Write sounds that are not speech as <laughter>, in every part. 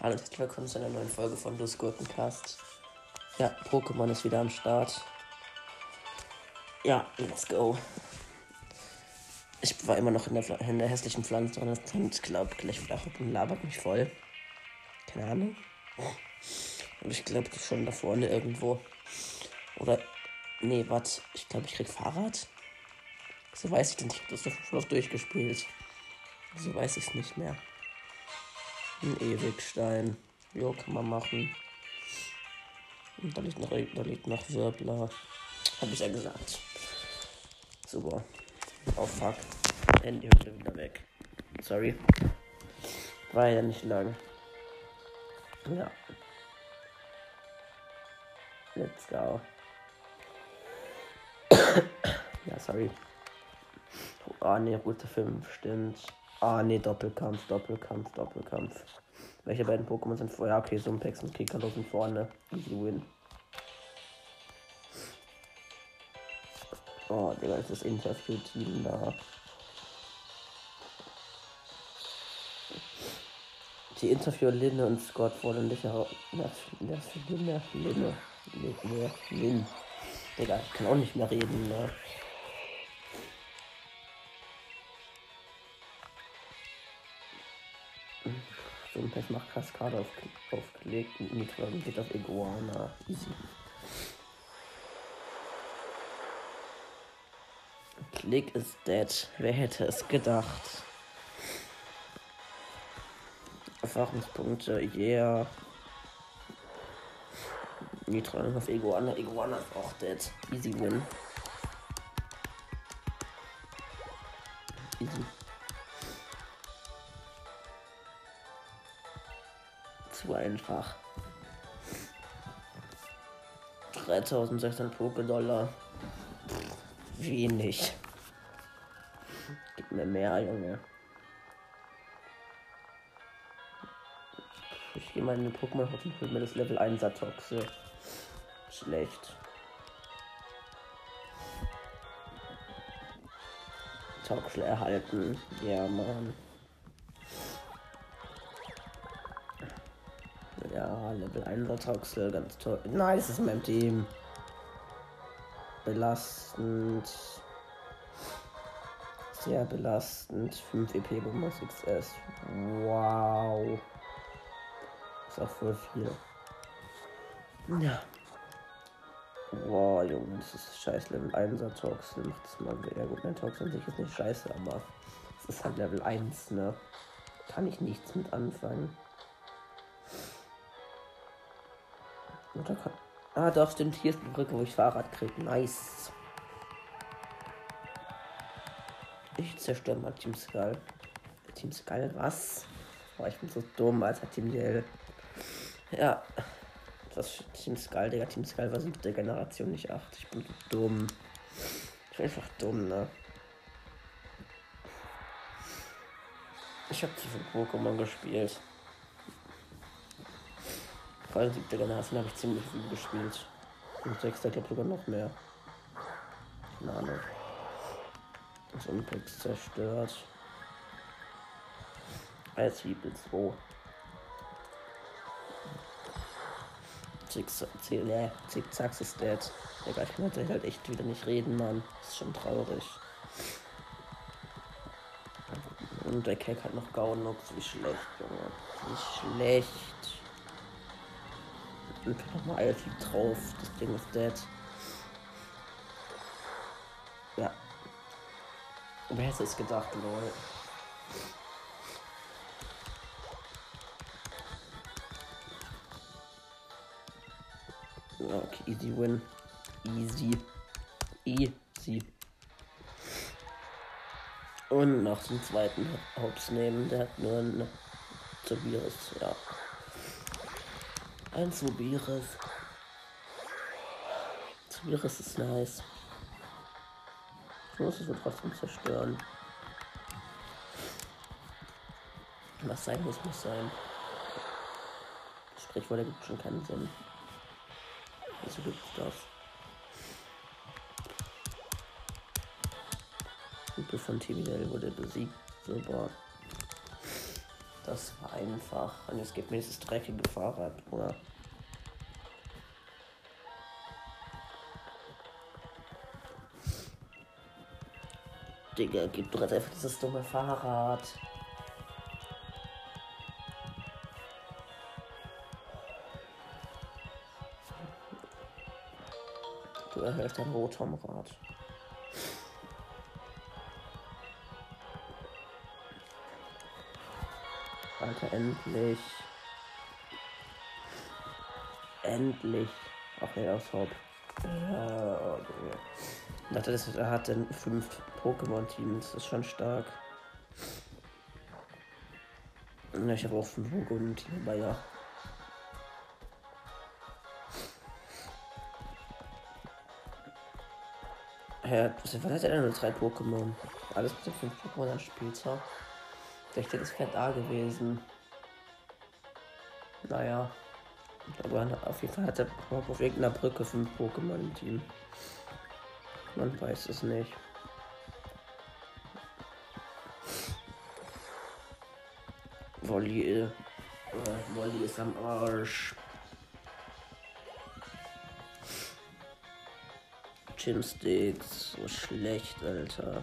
Hallo und herzlich willkommen zu einer neuen Folge von Los Gurkencast. Ja, Pokémon ist wieder am Start. Ja, let's go. Ich war immer noch in der, in der hässlichen Pflanze und glaube, gleich wieder ab und labert mich voll. Keine Ahnung. Und ich glaube, das ist schon da vorne irgendwo. Oder, nee, warte, ich glaube, ich krieg Fahrrad. So weiß ich denn, ich habe das doch schon durchgespielt. So weiß ich es nicht mehr. Ein Ewigstein. Jo, kann man machen. Und da liegt noch, da liegt noch Wirbler. Hab ich ja gesagt. Super. Oh fuck. Handyhülle wieder weg. Sorry. War ja nicht lang. Ja. Let's go. <coughs> ja, sorry. Ah, ne, Route 5, stimmt. Ah, ne, Doppelkampf, Doppelkampf, Doppelkampf. Welche beiden Pokémon sind vorher? Ja, okay, Sumpex und Kikalo sind vorne. Easy win. Oh, Digga, ist das Interview-Team da. Die Interviewer Linne und Scott heraus. Das für Linne, Linne, Linne, Lin. Digga, ich kann auch nicht mehr reden, ne? Sumpex macht Kaskade auf, aufgelegt und Nitron geht auf Iguana. Easy. Klick ist dead. Wer hätte es gedacht? Erfahrungspunkte, yeah. Nitron auf Iguana. Iguana ist auch dead. Easy win. Easy. Einfach. 3600 Poké-Dollar. Wenig. Gib mir mehr, Junge. Ich gehe mal in den Pokémon hoffen, hol mir das Level 1 Satoxe. Schlecht. Toxel erhalten. Ja, Mann. Ja, Level 1 Toxel, ganz toll. Nice, ist in meinem Team. Belastend. Sehr belastend. 5 EP Bonus XS. Wow. Ist auch voll viel. Ja. Wow, Junge, das ist scheiß Level 1 Toxel. Macht das mal wieder gut. Mein Toxel an sich ist nicht scheiße, aber es ist halt Level 1, ne? Kann ich nichts mit anfangen. Oder kann. Ah, doch, stimmt. Hier ist die Brücke, wo ich Fahrrad kriege. Nice. Ich zerstöre mal Team Skull. Team Skull, was? Oh, ich bin so dumm, als hat Team DL. Ja. Das Team Skull, Digga. Team Skull war siebte Generation, nicht acht. Ich bin dumm. Ich bin einfach dumm, ne? Ich habe zu viel Pokémon gespielt. Vor allem siebte Generation habe ich ziemlich viel gespielt. Und sechster, glaube sogar noch mehr. Keine Ahnung. Das Impex zerstört. Als Wiebel 2. Zickzacks ist dead. Digga, ich kann heute halt echt wieder nicht reden, Mann. Ist schon traurig. Und der Keck hat noch Gaunux. Wie schlecht, Junge. Wie schlecht. Und nochmal Eilflieg drauf. Das Ding ist dead. Ja. Wer hätte es gedacht, lol. Okay, easy win. Easy. Easy. Und noch den zweiten Hops nehmen. Der hat nur ein Tobias, ja. Ein Tobias. Tobias ist nice. Ich muss es wohl trotzdem zerstören. Was sein muss, muss sein. Sprichwort ergibt schon keinen Sinn. Wieso gibt es das? Gruppe von TBL wurde besiegt. Super. Das war einfach. Und jetzt gibt mir dieses dreckige Fahrrad, oder? Digga, gib doch jetzt einfach dieses dumme Fahrrad. Du erhältst ein Rotomrad. Alter, endlich. Endlich. Ach nee, das Haupt. Ja, okay. Ich dachte, das, er hat dann fünf Pokémon-Teams. Das ist schon stark. Ja, ich habe auch fünf Pokémon-Teams, aber ja. Ja, was hat er denn nur drei Pokémon? Alles mit den fünf Pokémon an Spielzeug. Vielleicht wäre das fett A gewesen. Naja. Aber auf jeden Fall hat er auf irgendeiner Brücke fünf Pokémon im Team. Man weiß es nicht. Wolli, äh, Wolli ist am Arsch. Chimsticks, so schlecht, Alter.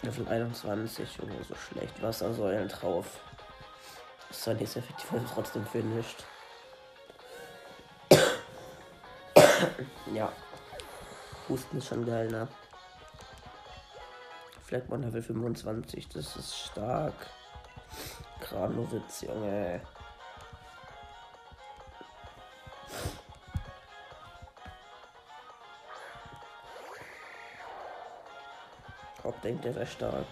Level 21 oder so schlecht. Wassersäulen drauf. Das war nicht so effektiv, aber trotzdem finished. <laughs> ja. Husten ist schon geil, ne? Fleckmann Level 25, das ist stark. Kranowitz, Junge. Haupt denkt, er wäre stark.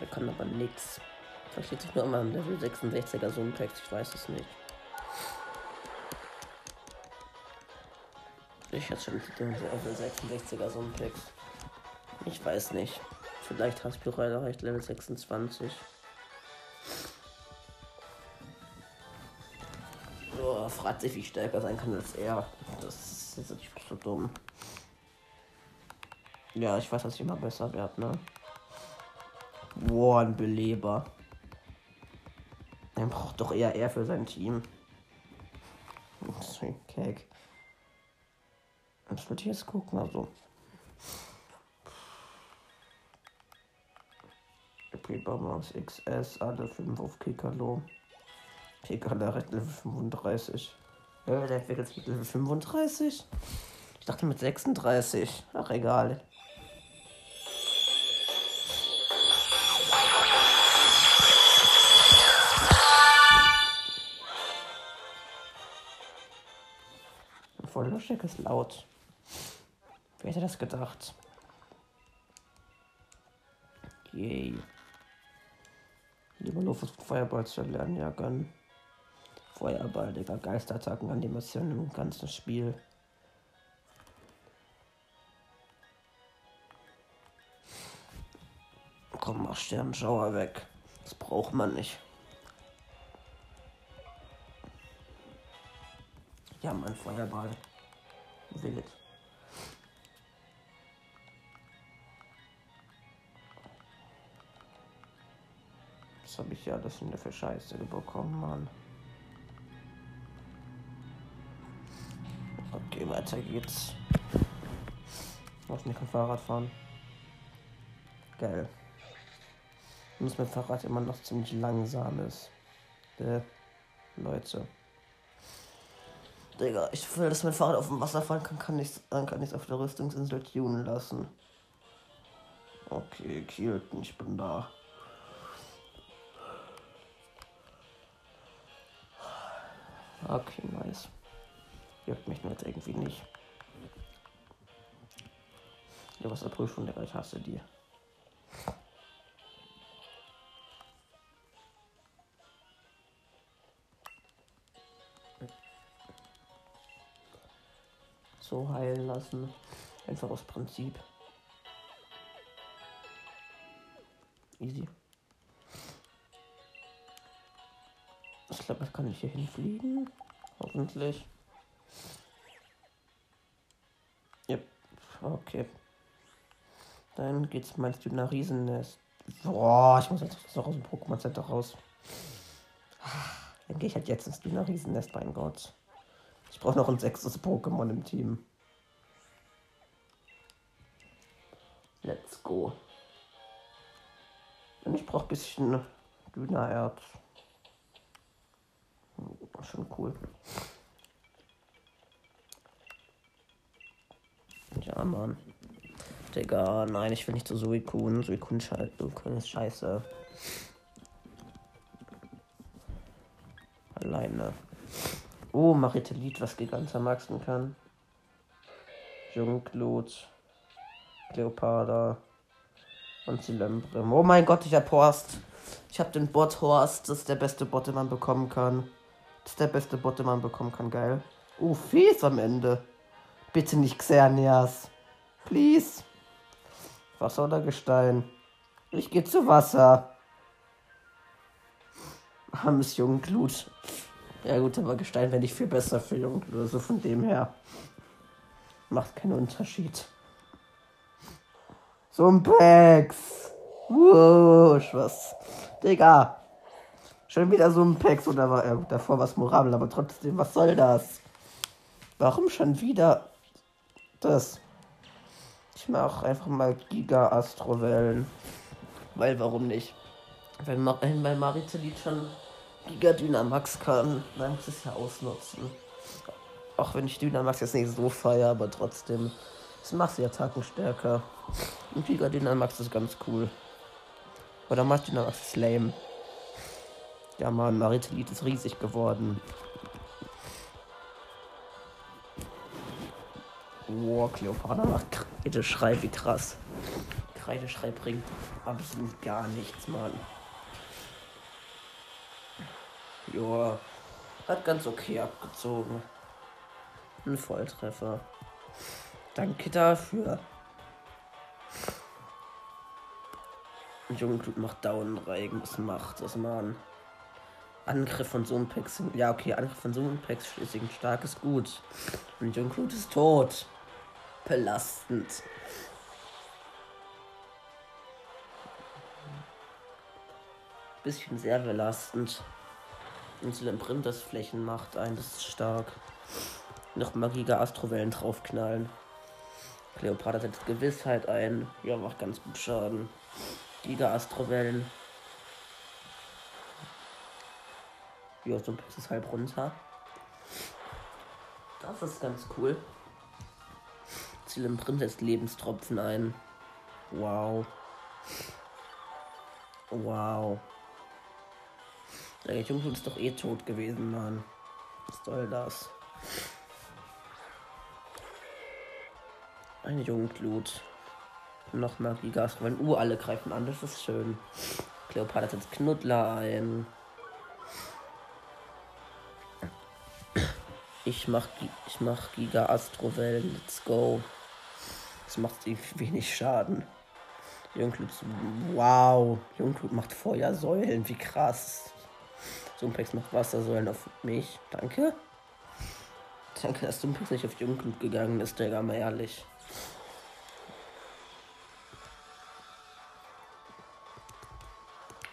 Der kann aber. Vielleicht liegt sich nur immer am Level 66er so ein Text, ich weiß es nicht. Ich hatte schon den Level 66er so ein Text. Ich weiß nicht. Vielleicht hast du gerade erreicht Level 26. Oh, fragt sich, wie stärker sein kann als er. Das ist jetzt natürlich so dumm. Ja, ich weiß, dass ich immer besser werde, ne? Boah, ein Beleber. Er braucht doch eher er für sein Team. Ich jetzt gucken, also. Pipermaus XS, alle 5 auf Kikalo. Kikalo hat Level 35. Ja, der entwickelt sich mit Level 35. Ich dachte mit 36. Ach, egal. Voll lustig ist laut. Wer hätte das gedacht? Yay. Lieber nur versucht Feuerball zu lernen, ja, gönn. Feuerball, Digga. Geisterattacken, Animationen im ganzen Spiel. Komm, mach Sternschauer weg. Das braucht man nicht. Ja, mein Feuerball. Wild. Habe ich ja das denn für Scheiße bekommen, Mann? Okay, weiter geht's. Muss nicht kein Fahrrad fahren. Geil. Das mein Fahrrad immer noch ziemlich langsam ist. Äh, Leute. Digga, ich will, dass mein Fahrrad auf dem Wasser fahren kann, kann ich dann kann ich es auf der Rüstungsinsel tunen lassen. Okay, Kielten, ich bin da. Okay, nice. Juckt mich nur jetzt irgendwie nicht. Ja, was der Prüfung, ich hasse die. So heilen lassen. Einfach aus Prinzip. Easy. Ich glaube, das kann ich hier hinfliegen. Hoffentlich. Yep. Okay. Dann geht's meinst du nach Riesennest. Boah, ich muss jetzt noch aus dem Pokémon Center raus. Dann gehe ich halt jetzt ins Dünner Riesennest, mein Gott. Ich brauche noch ein sechstes Pokémon im Team. Let's go. Und ich brauche ein bisschen Dünnererz. Schon cool. Ja, Mann. Digga, nein, ich will nicht zu Suikun. Suikun ist scheiße. Alleine. Oh, Maritelit, was Gigant maxen kann. Junglut. Cleopatra. Und Silembrim. Oh mein Gott, ich hab Horst. Ich hab den Bot Horst. Das ist der beste Bot, den man bekommen kann. Das ist der beste Bot, den man bekommen kann. Geil. Oh, Fies am Ende. Bitte nicht Xerneas. Please. Wasser oder Gestein? Ich gehe zu Wasser. Armes Jungglut. Ja gut, aber Gestein wäre nicht viel besser für Jungglut. Also von dem her. Macht keinen Unterschied. So ein Pex. Wusch, was. Digga. Schon wieder so ein Pex oder war äh, davor was Moral, aber trotzdem, was soll das? Warum schon wieder das? Ich mache einfach mal Giga Astrowellen. Weil warum nicht? Wenn, Ma wenn Maritelit schon Giga Dynamax kann, dann muss es ja ausnutzen. Auch wenn ich Dynamax jetzt nicht so feier, aber trotzdem. Das macht die Attacken stärker. Und Giga Dynamax ist ganz cool. Oder macht Dynamax ist lame. Ja man, Maritelit ist riesig geworden. Wow, Cleopatra macht Kreideschrei, wie krass. Kreideschrei bringt absolut gar nichts, Mann. Joa, hat ganz okay abgezogen. Ein Volltreffer. Danke dafür. Jungblut macht Downreigen. Was macht das, Mann? Angriff von Sumpex. Ja, okay, Angriff von Sumpex schließlich stark ist gut. Und Jungblut ist tot belastend. Bisschen sehr belastend. Insulin Brim das Flächen macht ein, das ist stark. Noch mal Giga Astrowellen draufknallen. Cleopatra setzt Gewissheit ein. Ja, macht ganz gut Schaden. Giga Astrowellen. Ja, so ist halb runter. Das ist ganz cool. Ziel im Prinz setzt Lebenstropfen ein. Wow. Wow. Der Junge ist doch eh tot gewesen, Mann. Was soll das? Eine Jungglut. Noch mal Gigas. Wenn uh, alle greifen an, das ist schön. Kleopatra setzt Knuddler ein. Ich mach, ich mach Giga Astrovell. Let's go. Das macht wenig Schaden. Jungclub, wow. Jungclub macht Feuersäulen, wie krass. Sumpex macht Wassersäulen auf mich. Danke. Danke, dass Sumpex nicht auf Jungclub gegangen ist, Digga, mal ehrlich.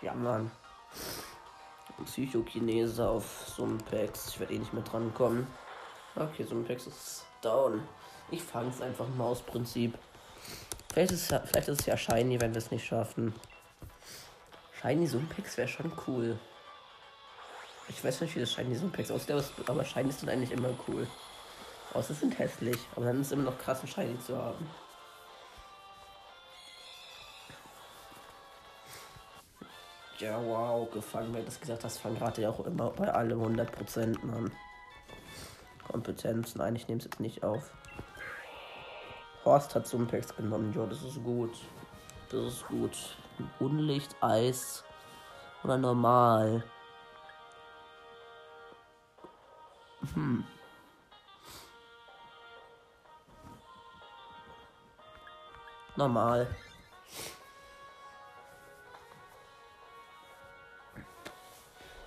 Ja, Mann. Psychokinese auf Sumpex. Ich werde eh nicht mehr dran kommen. Okay, Sumpex ist down. Ich fange es einfach mal aus Prinzip. Vielleicht ist, vielleicht ist es ja Shiny, wenn wir es nicht schaffen. Shiny Sumpix wäre schon cool. Ich weiß nicht, wie das Shiny Sumpix aussieht, aber Shiny ist dann eigentlich immer cool. Außer sie sind hässlich, aber dann ist es immer noch krass, ein Shiny zu haben. Ja, wow, gefangen. Wer das gesagt hast, fangen gerade ja auch immer bei allem 100% an. Kompetenz. Nein, ich nehme es jetzt nicht auf. Horst hat Sumpex genommen. Ja, das ist gut. Das ist gut. Unlicht, Eis oder normal. Hm. Normal.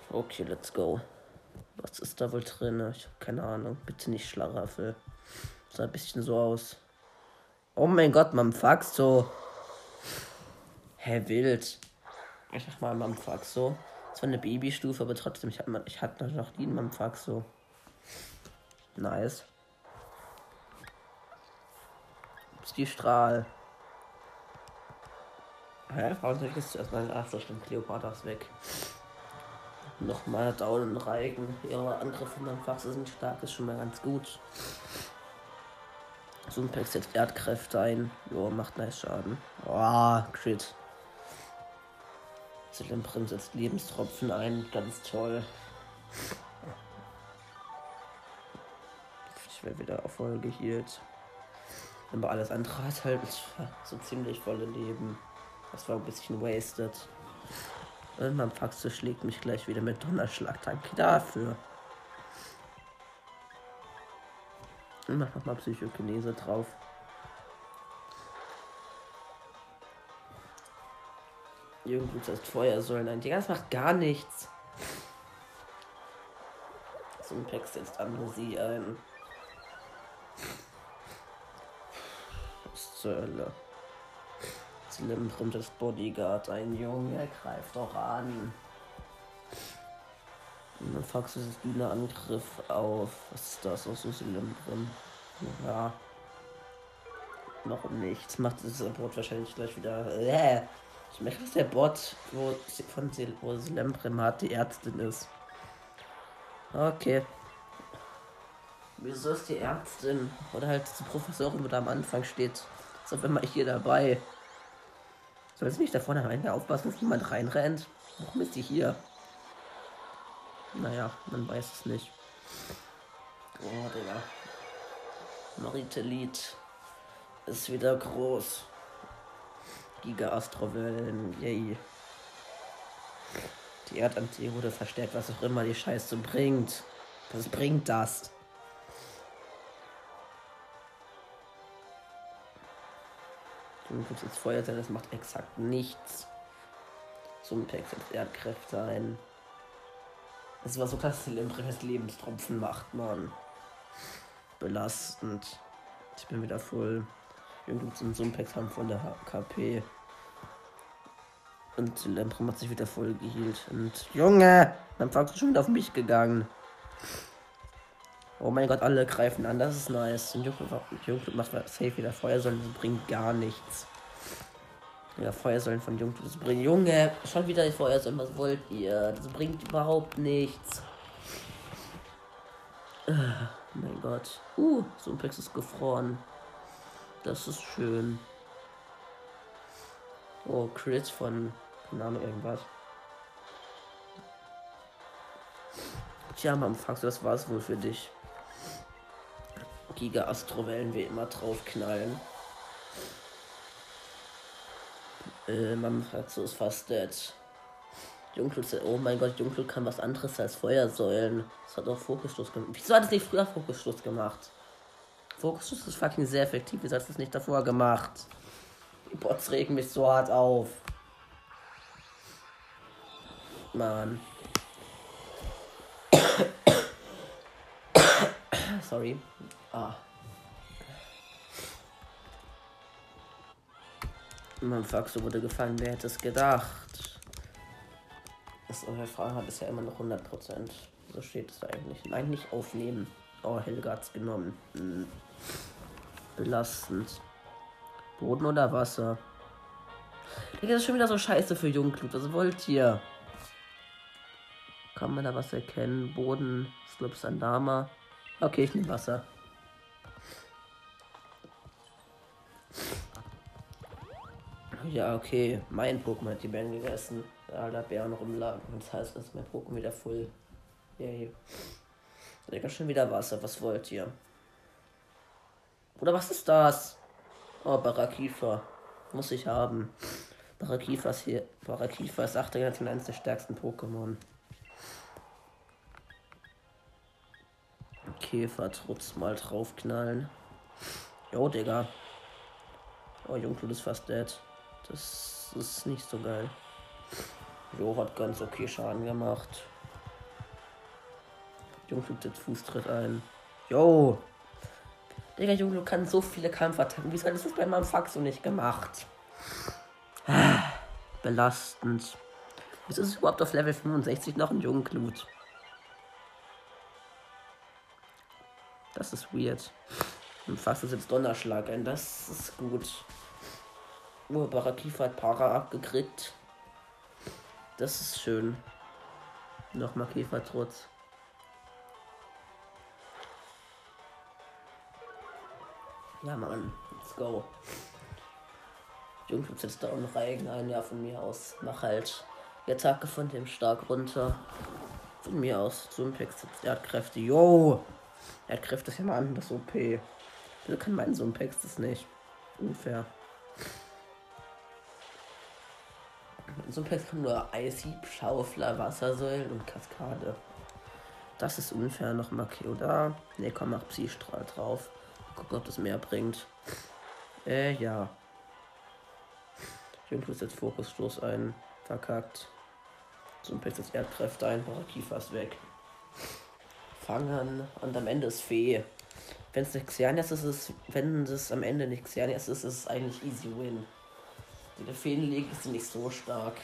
Okay, let's go. Was ist da wohl drin? Ich habe keine Ahnung. Bitte nicht Schlaraffel. Sah ein bisschen so aus. Oh mein Gott, fuckst so. Hä, wild. Ich mach mal Mamfaxo. Das war eine Babystufe, aber trotzdem, ich, hab, ich hatte noch nie einen Mamfaxo. Nice. Ist die Strahl. Hä? Warum soll ich jetzt zuerst mal. Ach so, stimmt, Cleopatra ist weg. Nochmal Down und Reigen. Ihre Angriffe beim Faxe sind stark, ist schon mal ganz gut. Sunpex setzt Erdkräfte ein. Jo, macht nice Schaden. Oh, Crit. Zillimprim setzt Lebenstropfen ein. Ganz toll. Ich werde wieder auf voll geheilt. Aber alles andere hat halt <laughs> so ziemlich volle Leben. Das war ein bisschen wasted. Und mein Faxe schlägt mich gleich wieder mit Donnerschlag. Danke dafür. Und mach nochmal Psychokinese drauf. Irgendwie das Feuersäulen ein. Das macht gar nichts. Ein Pack setzt Amnesie ein. Was zur Hölle? Slim bringt das Bodyguard ein Junge, greift doch an. Fax ist dieser Angriff auf. Was ist das? Aus so Slim drin? Ja. Warum nicht? Macht das Bot wahrscheinlich gleich wieder. Äh. Ich merke, dass der Bot, wo von wo Slemprimat die Ärztin ist. Okay. Wieso ist die Ärztin? Oder halt die Professorin, wo da am Anfang steht. Ist auf einmal hier dabei. Soll sie nicht da vorne am Ende aufpassen, dass niemand reinrennt? Warum ist die hier? Naja, man weiß es nicht. Oh, Digga. Maritelit ist wieder groß. Giga-Astrowellen, yay. Die Erdanziehung wurde verstärkt, was auch immer die Scheiße bringt. Was bringt das? Du kannst jetzt Feuer sein, das macht exakt nichts. Pack setzt Erdkräfte ein. Das war so klasse, dass Lebenstropfen macht, man. Belastend. Ich bin wieder voll. Jungs und Sumpex haben von der KP. Und Lemprim hat sich wieder voll gehielt. Und Junge, mein Fox ist schon wieder auf mich gegangen. Oh mein Gott, alle greifen an, das ist nice. Und Jungflut macht safe wieder Feuersäulen, das bringt gar nichts. Ja, Feuersäulen von Jungflut, das bringt. Junge, schon wieder die Feuersäulen, was wollt ihr? Das bringt überhaupt nichts. Oh mein Gott. Uh, so ein Pex ist gefroren. Das ist schön. Oh, Crit von Ahnung, irgendwas. Tja, Mann, du, das war's wohl für dich. Giga Astrowellen wie immer draufknallen. Äh, man fragt so fast dead. Junklut, oh mein Gott, Junklut kann was anderes als Feuersäulen. Das hat auch Fokusstoß gemacht. Wieso hat es nicht früher Fokusstoß gemacht? Fokusstoß ist fucking sehr effektiv. Wieso hat es das nicht davor gemacht? Die Bots regen mich so hart auf. Mann. Sorry. Ah. Mein Faxo wurde gefallen. Wer hätte es gedacht? Das Fahrrad ist ja immer noch 100%. So steht es eigentlich. Nein, nicht aufnehmen. Oh, Helga hat's genommen. Hm. Belastend. Boden oder Wasser? Das ist schon wieder so scheiße für Jungblut. Was wollt ihr? Kann man da was erkennen? Boden, Slips Andama. Okay, ich nehme Wasser. Ja, okay. Mein Pokémon hat die Bären gegessen. Da der Bär noch rumlagen. Das heißt, dass mein Pokémon wieder voll. Yay. Digga, schon wieder Wasser. Was wollt ihr? Oder was ist das? Oh, Barakifa. Muss ich haben. Barakifa ist hier. Barakifa ist 8. Generation eines der stärksten Pokémon. Käfertrutz mal draufknallen. Jo, Digga. Oh, Jungflut ist fast dead. Das ist nicht so geil. Jo, hat ganz okay Schaden gemacht. Jungflut setzt Fußtritt ein. Jo. Digga, Jungflut kann so viele Kampfattacken. Wieso hat das bei meinem Faxo nicht gemacht? Belastend. Wieso ist es überhaupt auf Level 65 noch ein Jungglut? Das ist weird. Und fast ist jetzt Donnerschlag ein. Das ist gut. Urbarer Kiefer hat Para abgekriegt. Das ist schön. Nochmal Käfertrutz. Ja, Mann. Let's go. Jungfrau setzt da auch noch Regen ein. Ja, von mir aus. Mach halt die Attacke von dem stark runter. Von mir aus. Zumpex Erdkräfte. Yo! Erdkräfte ist ja mal an, das OP. Wieso kann mein Sumpex das nicht? Unfair. Sumpex kann nur Eishieb, Schaufler, Wassersäulen und Kaskade. Das ist unfair. Noch Makio da. Ne, komm, mach Psystrahl drauf. Gucken, ob das mehr bringt. Äh, ja. Jungfrau setzt Fokusstoß ein. Verkackt. Sumpex setzt Erdkräfte ein. Kiefer ist weg. Fangen. Und am Ende ist Fee. Wenn es nicht Xernias ist, ist, wenn es am Ende nicht Xernias ist, ist es eigentlich easy win. Die Feenlegen sind nicht so stark.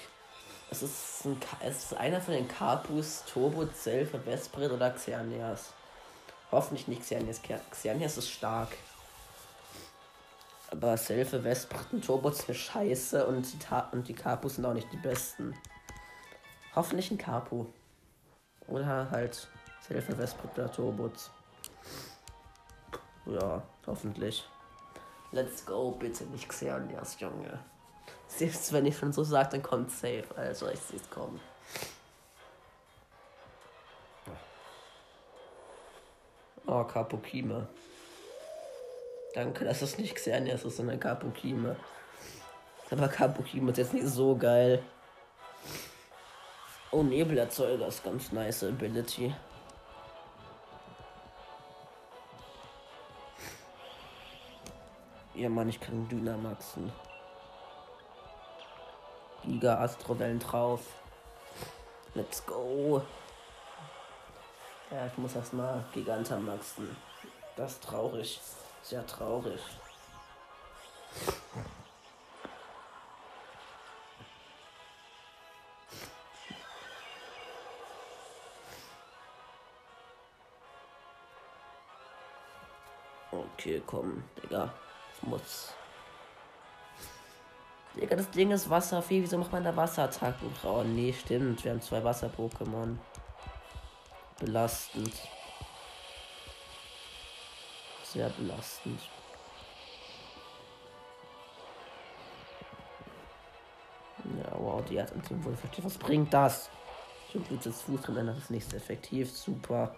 Es ist, ein, es ist einer von den Carpus, Turbo, Zelf Vesprit oder Xernias. Hoffentlich nicht Xernias. Xernias ist stark. Aber Selfe, Vesprit und Turbo sind scheiße und die, Ta und die Carpus sind auch nicht die besten. Hoffentlich ein Capu. Oder halt Selfe, Vesprit oder Turbos. Ja, hoffentlich. Let's go, bitte nicht Xernias, Junge. Selbst wenn ich schon so sage, dann kommt safe. Also ich sehe es kommen. Oh, Kapokime. Danke, dass es nicht Xernias ist, sondern Kapokime. Aber Kapokime ist jetzt nicht so geil. Oh, Nebelerzeuger ist ganz nice Ability. Ja, Mann, ich kann Dynamaxen. Giga Astrowellen drauf. Let's go. Ja, ich muss erstmal Gigantamaxen. Das ist traurig. Sehr traurig. Okay, komm, Digga. Muss. Digga, das Ding ist Wasserfee. Wieso macht man da Wasserattacken? Oh, nee, stimmt. Wir haben zwei Wasser-Pokémon. Belastend. Sehr belastend. Ja, wow, die Erdanziehung wurde effektiv. Was bringt das? Ich habe jetzt Fuß drin, das ist nicht effektiv. Super.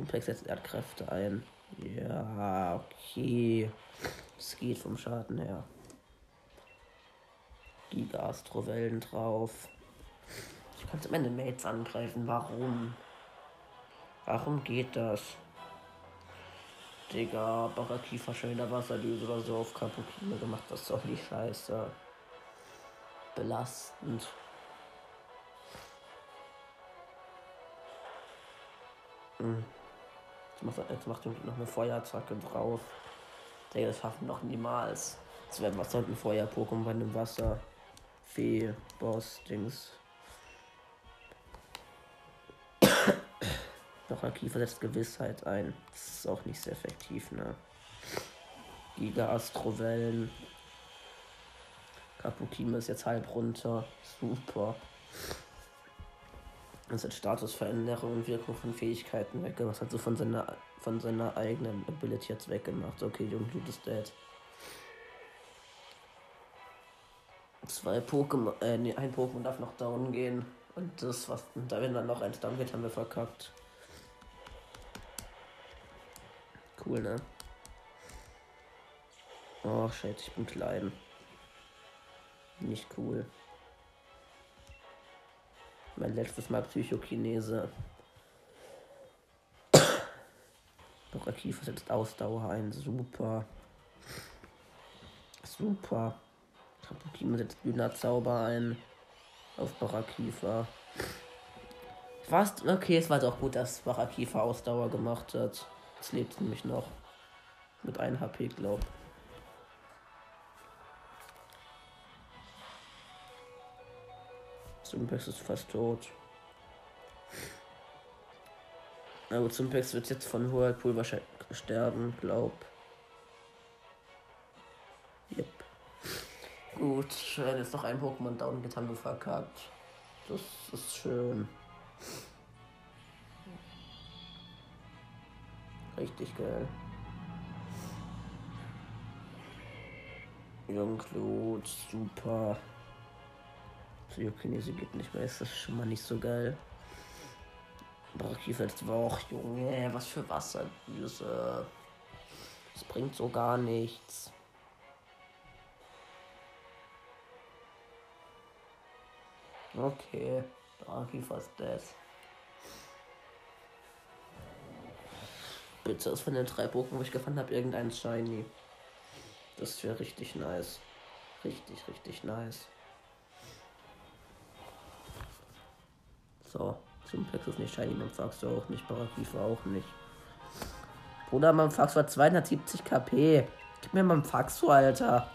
Komplex setzt Erdkräfte ein. Ja, okay. Es geht vom Schaden her. Giga-Astrovellen drauf. Ich kann zum Ende Mates angreifen. Warum? Warum geht das? Digga, Barakifa schöner Wasserdüse oder so auf Kapukine gemacht. Das ist doch nicht scheiße. Belastend. Hm. Jetzt macht, macht noch eine Feuerattacke drauf. Digga, das schaffen noch niemals. Das wäre was sollten Feuer-Pokémon einem Wasser. Fee, Boss, Dings. Ein Kiefer setzt Gewissheit ein. Das ist auch nicht sehr effektiv, ne? Giga Astrovellen. Kapukima ist jetzt halb runter. Super. Das hat Statusveränderung und Wirkung von Fähigkeiten weggemacht. Hat so von seiner, von seiner eigenen Ability jetzt weggemacht. Okay, Jungblut ist dead. Zwei Pokémon, äh, nee, ein Pokémon darf noch down gehen. Und das, was, da wenn dann noch eins down geht, haben wir verkackt. Cool, ne? Oh, shit, ich bin klein. Nicht cool. Mein letztes Mal Psychokinese. Borakifa setzt Ausdauer ein. Super. Super. Kapukima setzt Zauber ein. Auf Barakifa. Fast. Okay, es war doch gut, dass Barakifa Ausdauer gemacht hat. Es lebt nämlich noch. Mit 1 HP, glaub. Zumpex ist fast tot. Aber Zumpex wird jetzt von Whirlpool wahrscheinlich sterben, glaub. Yep. Gut, schön, jetzt noch ein Pokémon down getan und verkackt. Das ist schön. Richtig geil. Junglut, super. Psychokinese geht nicht mehr, ist das schon mal nicht so geil. Brachifeld war auch, Junge, was für Wasserdüse. Das bringt so gar nichts. Okay, Brachifeld ist das. Bitte ist von den drei Pokémon, wo ich gefunden habe, irgendein Shiny. Das wäre richtig nice. Richtig, richtig nice. So, zum Pex ist nicht Shiny, Mamfax auch nicht, Barakifa auch nicht. Bruder, Mamfax war 270 KP. Gib mir Mamfax, Alter.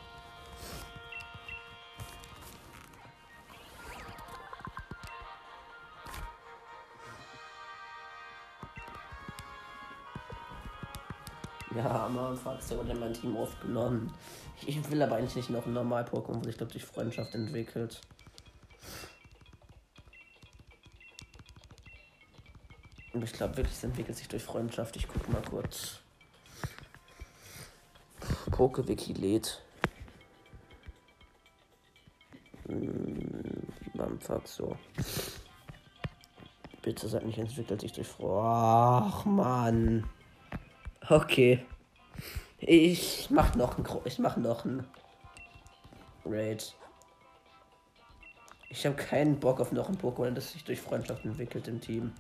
Ja, Mamfax, der wurde mein Team aufgenommen. Ich will aber eigentlich nicht noch ein Normal-Pokémon, wo sich, glaube ich, Freundschaft entwickelt. Und ich glaube wirklich, es entwickelt sich durch Freundschaft. Ich gucke mal kurz. Pokewiki lädt. Hm, fuck so. Bitte sag nicht, entwickelt sich durch Freundschaft. Ach, Mann. Okay. Ich mach noch ein ich mach noch ein Raid. Ich habe keinen Bock auf noch ein Pokémon, das sich durch Freundschaft entwickelt im Team.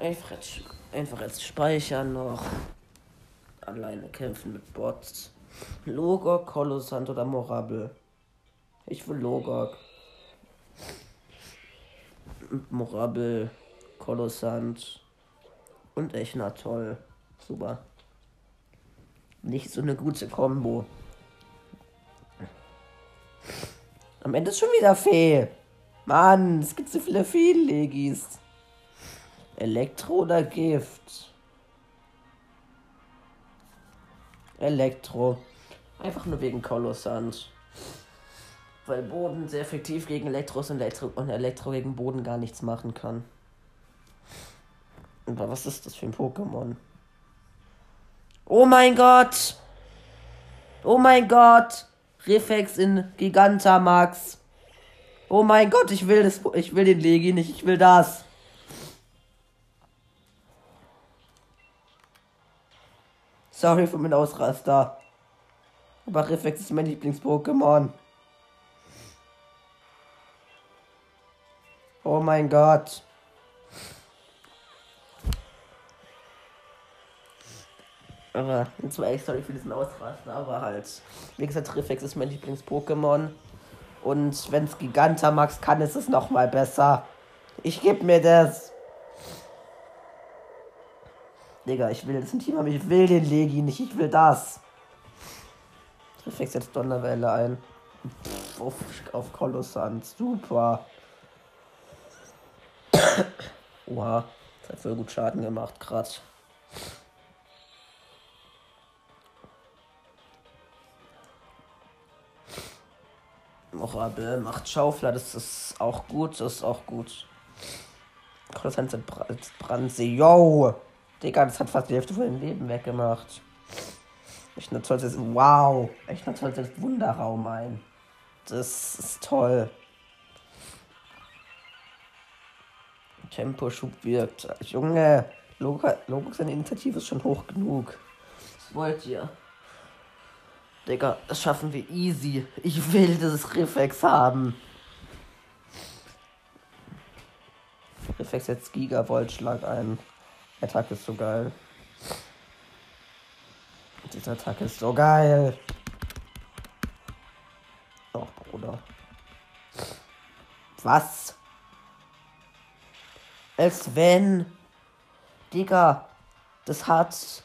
Einfach jetzt, einfach jetzt speichern noch. Alleine kämpfen mit Bots. Logok, Kolossant oder Morabel. Ich will Logok. Morabel, Kolossant und Echner toll. Super. Nicht so eine gute Combo. Am Ende ist schon wieder Fee. Mann, es gibt so viele Feenlegis. Elektro oder Gift? Elektro. Einfach nur wegen Kolossant. Weil Boden sehr effektiv gegen Elektro ist und Elektro, und Elektro gegen Boden gar nichts machen kann. Aber was ist das für ein Pokémon? Oh mein Gott! Oh mein Gott! Reflex in Gigantamax. Oh mein Gott, ich will das, ich will den Legi nicht, ich will das. Sorry für meinen Ausraster. Aber Reflex ist mein Lieblings-Pokémon. Oh mein Gott. Aber jetzt war echt sorry für diesen Ausraster, aber halt. Wie gesagt, Reflex ist mein Lieblings-Pokémon. Und wenn es Gigantamax kann, ist es noch mal besser. Ich geb mir das. Digga, ich will das Team haben. Ich will den Legi nicht. Ich will das. Reflex jetzt Donnerwelle ein. Pff, auf, Kolossant. Super. Oha. Das hat voll gut Schaden gemacht. Krass. Morabel macht Schaufler, das ist auch gut, das ist auch gut. Kolossant Brandsee, yo! Digga, das hat fast die Hälfte von dem Leben weggemacht. Echt eine tolle, wow, echt eine tolle Wunderraum ein. Das ist toll. Temposchub wirkt. Junge, Logo, Logo seine Initiative ist schon hoch genug. Was wollt ihr? Digga, das schaffen wir easy. Ich will dieses Reflex haben. Reflex jetzt Gigavolt-Schlag ein. Attacke ist so geil. Diese Attacke ist so geil. Oh, Bruder. Was? Als wenn. Digga, das hat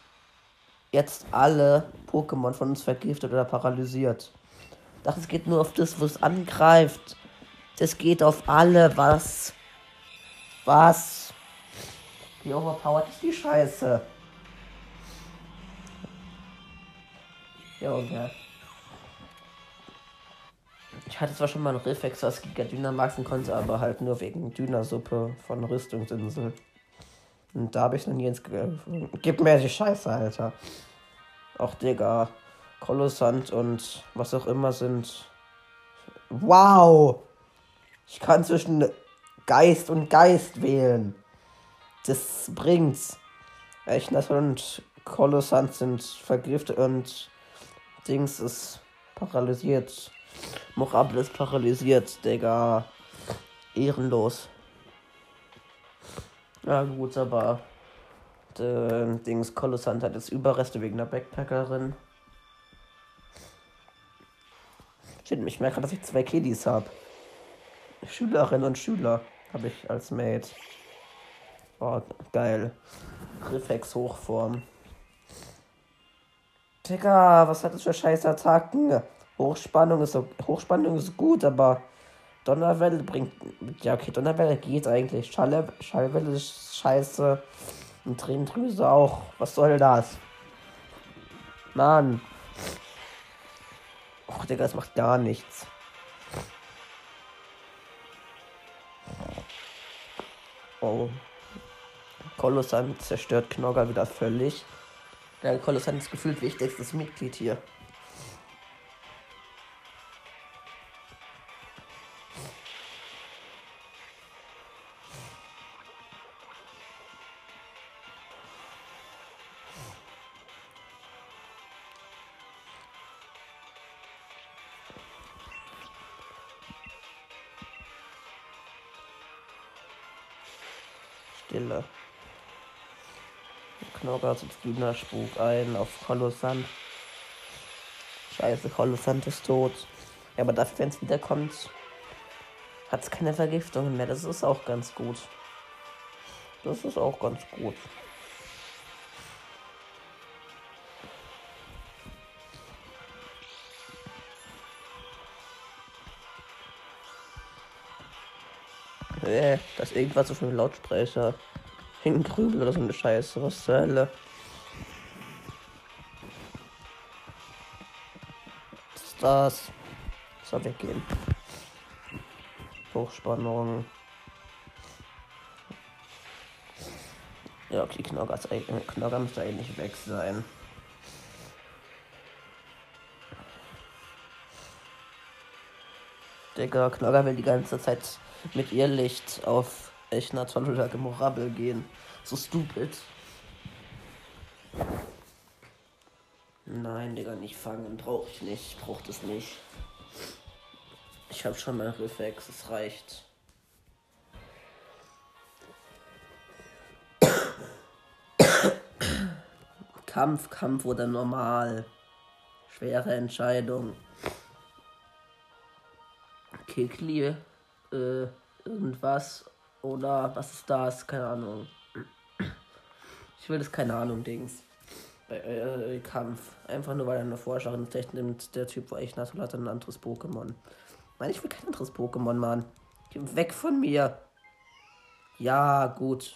jetzt alle Pokémon von uns vergiftet oder paralysiert. Das geht nur auf das, wo es angreift. Das geht auf alle. Was? Was? Wie overpowered ist die Scheiße? Junge. Ich hatte zwar schon mal einen Reflex aus Giga Dynamaxen, konnte aber halt nur wegen Dynasuppe von Rüstungsinsel. Und da habe ich noch nie ins. Gib mir die Scheiße, Alter. Auch Digga. Kolossant und was auch immer sind. Wow! Ich kann zwischen Geist und Geist wählen. Das bringt's. Echnet und Kolossant sind vergiftet und Dings ist paralysiert. Morabel ist paralysiert, Digga. Ehrenlos. Ja gut, aber der Dings Kolossant hat jetzt Überreste wegen der Backpackerin. Shit, ich merke, dass ich zwei Kiddies habe. Schülerin und Schüler habe ich als Mate. Oh, geil. Reflex Hochform. Digga, was hat das für scheiß Attacken? Hochspannung ist, Hochspannung ist gut, aber Donnerwelle bringt. Ja, okay, Donnerwelle geht eigentlich. Schall, Schallwelle ist scheiße. Und Tränendrüse auch. Was soll das? Mann. Och, Digga, das macht gar nichts. Oh. Kolossant zerstört Knogger wieder völlig. Der Kolossant ist gefühlt wichtigstes Mitglied hier. Stille. Knorrer zufriedener Spuk ein auf Kolossant. Scheiße, Kolossant ist tot. Ja, aber dafür, wenn es wiederkommt, hat es keine Vergiftungen mehr. Das ist auch ganz gut. Das ist auch ganz gut. Äh, das ist irgendwas so für Lautsprecher. Hingrübel oder so eine Scheiße. Was zur Hölle? Was ist das? Soll weggehen. Hochspannung. Ja, okay, Knogger, Knogger müsste eigentlich weg sein. Digga, Knogger will die ganze Zeit mit ihr Licht auf Echnaton oder Gemorabel gehen. So stupid. Nein, Digga, nicht fangen. Brauche ich nicht. Braucht es nicht. Ich habe schon mal Reflex. Es reicht. <coughs> Kampf, Kampf oder normal. Schwere Entscheidung. Kikli, äh, irgendwas. Oder was ist das? Keine Ahnung. Ich will das keine Ahnung, Dings. Bei äh, Kampf. Einfach nur weil er eine vielleicht nimmt der Typ, ich Natul hat, ein anderes Pokémon. Nein, ich will kein anderes Pokémon, Mann. Geh weg von mir. Ja, gut.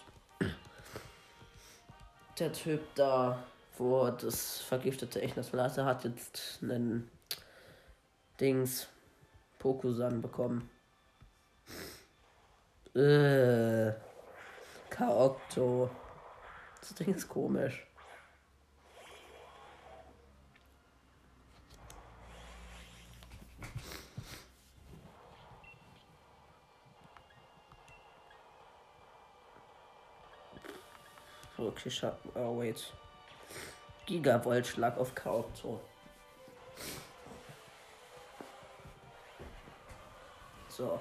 Der Typ da, wo das vergiftete Echnasolate hat jetzt einen Dings Pokusan bekommen. Äh, Kaokto. Das Ding ist komisch. Okay, schau. Oh, wait. Gigavolt-Schlag auf Kaokto. So.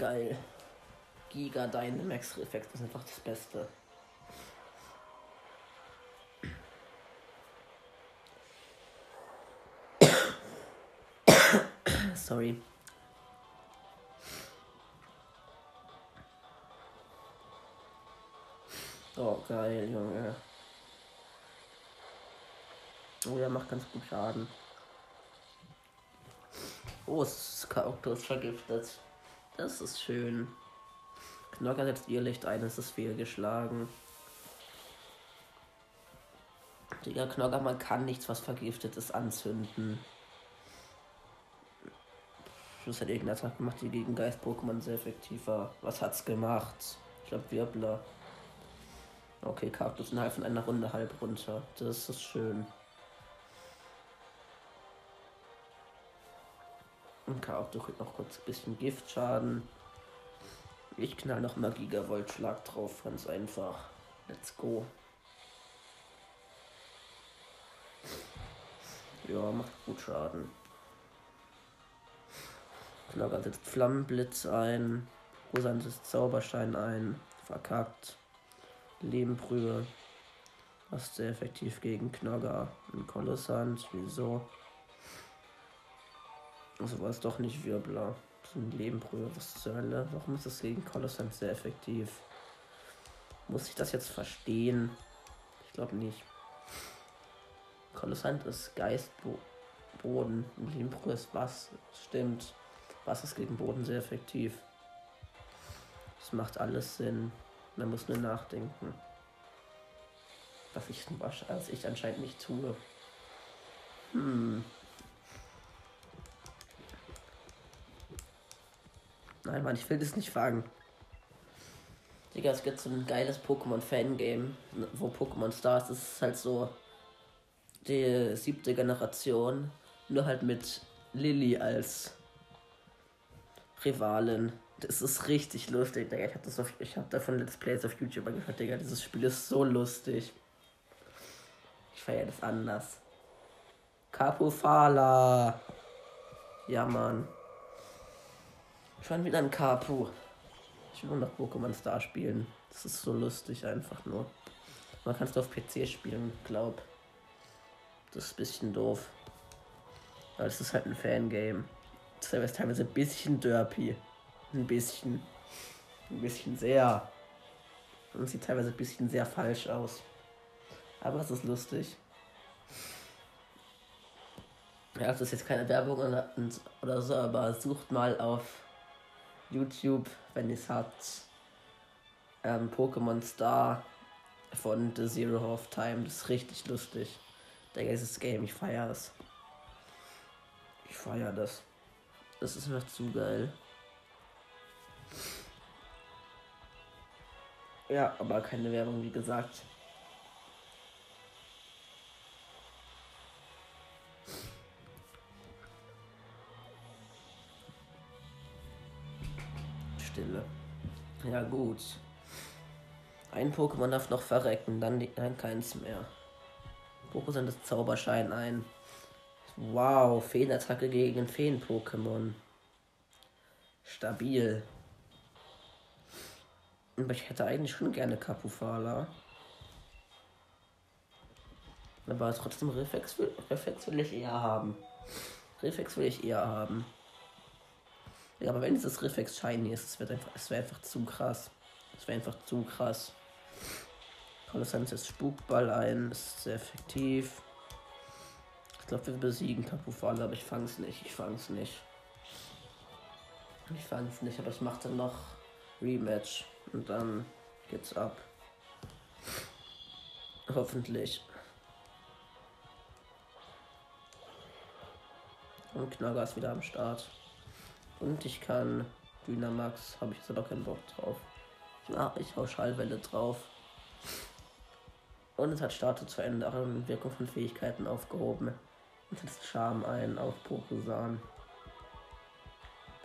Geil. Giga Dynamax Reflex ist einfach das Beste. <coughs> Sorry. Oh, geil, Junge. Oh, er macht ganz gut Schaden. Oh, es ist Chaoktos vergiftet. Das ist schön. Knocker setzt ihr Licht ein, es ist fehlgeschlagen. Digga, Knocker, man kann nichts, was vergiftet ist, anzünden. Das hat irgendeine Attacke gemacht, die gegen Geist-Pokémon sehr effektiv war. Was hat's gemacht? Ich glaube Wirbler. Okay, Kaktus innerhalb von einer Runde halb runter. Das ist schön. Und Kaktus kriegt noch kurz ein bisschen Giftschaden. Ich knall noch mal Gigavolt-Schlag drauf, ganz einfach. Let's go. Ja, macht gut Schaden. Knogger setzt Flammenblitz ein. Rosan setzt Zauberstein ein. Verkackt. Lehmbrühe. Was sehr effektiv gegen Knogger. Und Kolossant. Wieso? Also war es doch nicht Wirbler. Das sind Lehmbrühe. Was zur Hölle? Warum ist das gegen Kolossant sehr effektiv? Muss ich das jetzt verstehen? Ich glaube nicht. Kolossant ist Geistboden. Lehmbrühe ist was? Stimmt. Wasser ist gegen Boden sehr effektiv. Das macht alles Sinn. Man muss nur nachdenken. Was ich, was ich anscheinend nicht tue. Hm. Nein, Mann, ich will das nicht fragen. Digga, es gibt so ein geiles Pokémon-Fangame, wo Pokémon Stars, das ist halt so die siebte Generation, nur halt mit Lilly als Rivalen. Das ist richtig lustig, Digga. Ich habe das auf, ich habe davon Let's Plays auf YouTube gehört, Digga. Dieses Spiel ist so lustig. Ich feiere das anders. Capufala. Ja, Mann. Schon wieder ein Capu. Ich will noch Pokémon Star spielen. Das ist so lustig einfach nur. Man kann es auf PC spielen, glaub. Das ist ein bisschen doof. Weil es ist halt ein Fangame. Das ist teilweise ein bisschen derpy. Ein bisschen. Ein bisschen sehr. Und sieht teilweise ein bisschen sehr falsch aus. Aber es ist lustig. Ja, das ist jetzt keine Werbung oder so, aber sucht mal auf YouTube, wenn ihr es habt, ähm, Pokémon Star von The Zero of Time. Das ist richtig lustig. Der dieses Game, ich feiere es. Ich feiere das. Das ist einfach zu geil. Ja, aber keine Werbung, wie gesagt. Stille. Ja, gut. Ein Pokémon darf noch verrecken, dann, dann keins mehr. Pokémon das Zauberschein ein. Wow, Feenattacke gegen Feen-Pokémon. Stabil. Aber ich hätte eigentlich schon gerne Kapufala. Aber trotzdem Reflex will, Reflex will ich eher haben. Reflex will ich eher haben. Aber wenn dieses Reflex shiny ist, es wird einfach, es wäre einfach zu krass. Es wäre einfach zu krass. Kolossant jetzt Spukball ein, das ist sehr effektiv glaube, wir besiegen Kapufala, aber ich fang's nicht. Ich fang's nicht. Ich fang's nicht, aber ich mache dann noch Rematch und dann geht's ab. Hoffentlich. Und Knagger ist wieder am Start. Und ich kann Dynamax, habe ich jetzt aber keinen Bock drauf. Ja, ich hau Schallwelle drauf. Und es hat Status Veränderung Wirkung von Fähigkeiten aufgehoben. Und setzt Charme ein auf Pokusan.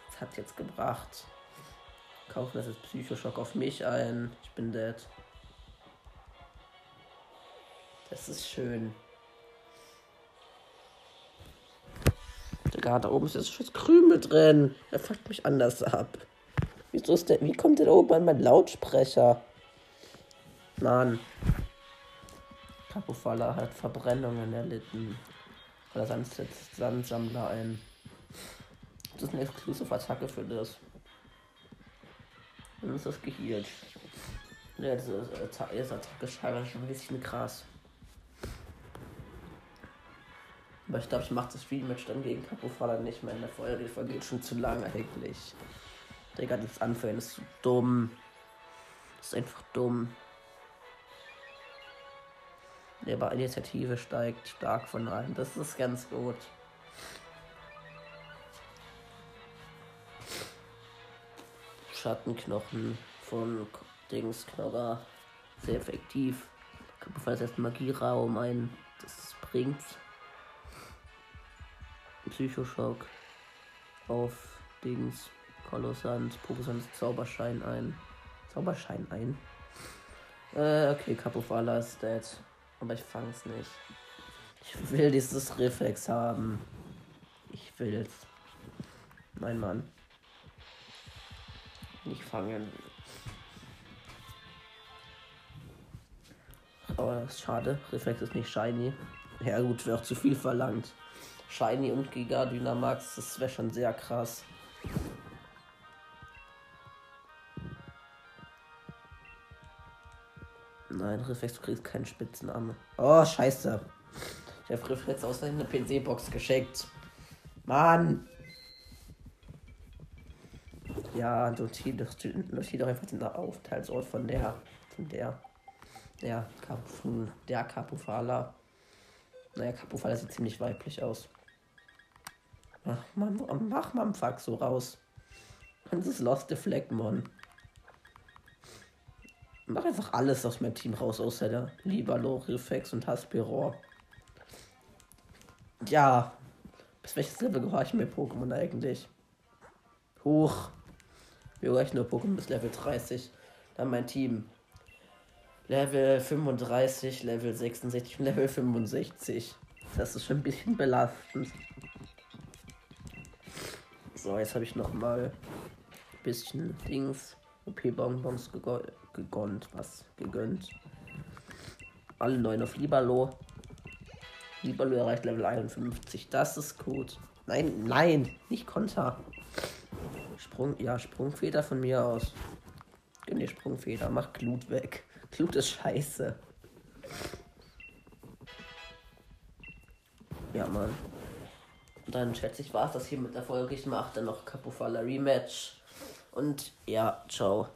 Das hat jetzt gebracht. Kaufen das jetzt Psychoschock auf mich ein. Ich bin dead. Das ist schön. Digga, da oben ist jetzt schon Krümel drin. Er fuckt mich anders ab. Wieso ist der, wie kommt der oben an mein Lautsprecher? Mann. Kapufala hat Verbrennungen erlitten. Oder Sand setzt Sandsammler ein. Das ist eine Exclusive-Attacke für das. Dann ist das geheilt. Ja, diese Attacke ist teilweise schon ein bisschen krass. Aber ich glaube, ich mache das Rematch dann gegen Capofala nicht mehr in der Folge geht schon zu lang eigentlich. Digga, das Anführen ist so dumm. Das ist einfach dumm. Der Initiative steigt stark von allen. Das ist ganz gut. Schattenknochen von Dings Knogger. Sehr effektiv. Kapufala setzt Magieraum ein. Das bringt. Psychoschock auf Dings. Kolossant. Pokosant Zauberschein ein. Zauberschein ein. Äh, okay, Capofala ist dead. Aber ich fang's nicht. Ich will dieses Reflex haben. Ich will's. Mein Mann. Nicht fangen. Aber das ist schade. Reflex ist nicht shiny. Ja gut, wäre auch zu viel verlangt. Shiny und Giga Dynamax, das wäre schon sehr krass. Nein, Reflex, du kriegst keinen Spitznamen. Oh, scheiße. Ich habe Reflex aus eine PC-Box geschickt. Mann! Ja, notiere doch einfach den Aufenthaltsort von der. Von der. Der, von der Capufala. Naja, Capufala sieht ziemlich weiblich aus. Mach mal, mach mal Fuck so raus. Das ist Lost Deflectmon. Mach einfach alles aus meinem Team raus, außer der Libalo, Reflex und Haspiror. Ja. Bis welches Level ich mir Pokémon eigentlich? Hoch. Wir gehöre nur Pokémon bis Level 30. Dann mein Team. Level 35, Level 66 und Level 65. Das ist schon ein bisschen belastend. So, jetzt habe ich noch mal ein bisschen Dings, OP-Bonbons gegönnt, was gegönnt. Alle neun auf Libalo. Libalo erreicht Level 51. Das ist gut. Nein, nein, nicht Konter. Sprung, ja, Sprungfeder von mir aus. Dir Sprungfeder, mach Glut weg. Glut ist scheiße. Ja, Mann. Und dann schätze ich, war es das hier mit der Folge. Ich mache dann noch Capofala Rematch. Und ja, ciao.